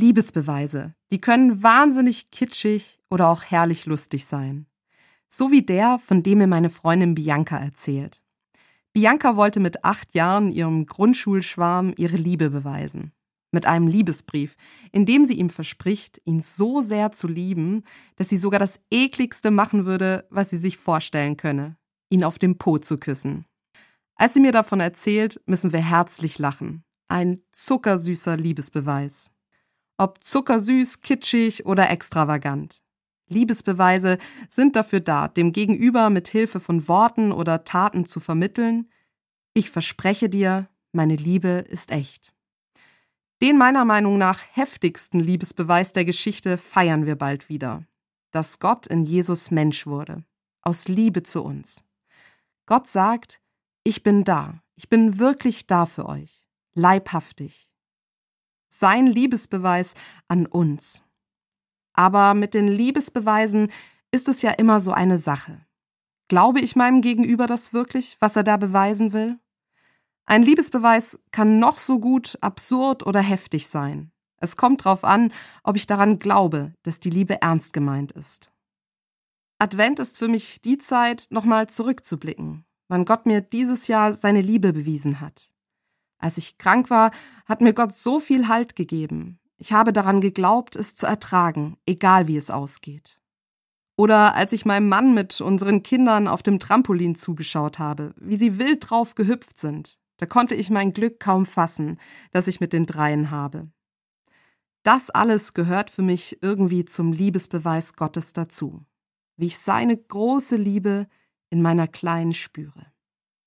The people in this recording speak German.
Liebesbeweise, die können wahnsinnig kitschig oder auch herrlich lustig sein. So wie der, von dem mir meine Freundin Bianca erzählt. Bianca wollte mit acht Jahren ihrem Grundschulschwarm ihre Liebe beweisen. Mit einem Liebesbrief, in dem sie ihm verspricht, ihn so sehr zu lieben, dass sie sogar das ekligste machen würde, was sie sich vorstellen könne, ihn auf dem Po zu küssen. Als sie mir davon erzählt, müssen wir herzlich lachen. Ein zuckersüßer Liebesbeweis. Ob zuckersüß, kitschig oder extravagant. Liebesbeweise sind dafür da, dem Gegenüber mit Hilfe von Worten oder Taten zu vermitteln, ich verspreche dir, meine Liebe ist echt. Den meiner Meinung nach heftigsten Liebesbeweis der Geschichte feiern wir bald wieder. Dass Gott in Jesus Mensch wurde. Aus Liebe zu uns. Gott sagt, ich bin da. Ich bin wirklich da für euch. Leibhaftig. Sein Liebesbeweis an uns. Aber mit den Liebesbeweisen ist es ja immer so eine Sache. Glaube ich meinem Gegenüber das wirklich, was er da beweisen will? Ein Liebesbeweis kann noch so gut, absurd oder heftig sein. Es kommt darauf an, ob ich daran glaube, dass die Liebe ernst gemeint ist. Advent ist für mich die Zeit, nochmal zurückzublicken, wann Gott mir dieses Jahr seine Liebe bewiesen hat. Als ich krank war, hat mir Gott so viel Halt gegeben, ich habe daran geglaubt, es zu ertragen, egal wie es ausgeht. Oder als ich meinem Mann mit unseren Kindern auf dem Trampolin zugeschaut habe, wie sie wild drauf gehüpft sind, da konnte ich mein Glück kaum fassen, das ich mit den Dreien habe. Das alles gehört für mich irgendwie zum Liebesbeweis Gottes dazu, wie ich seine große Liebe in meiner Kleinen spüre.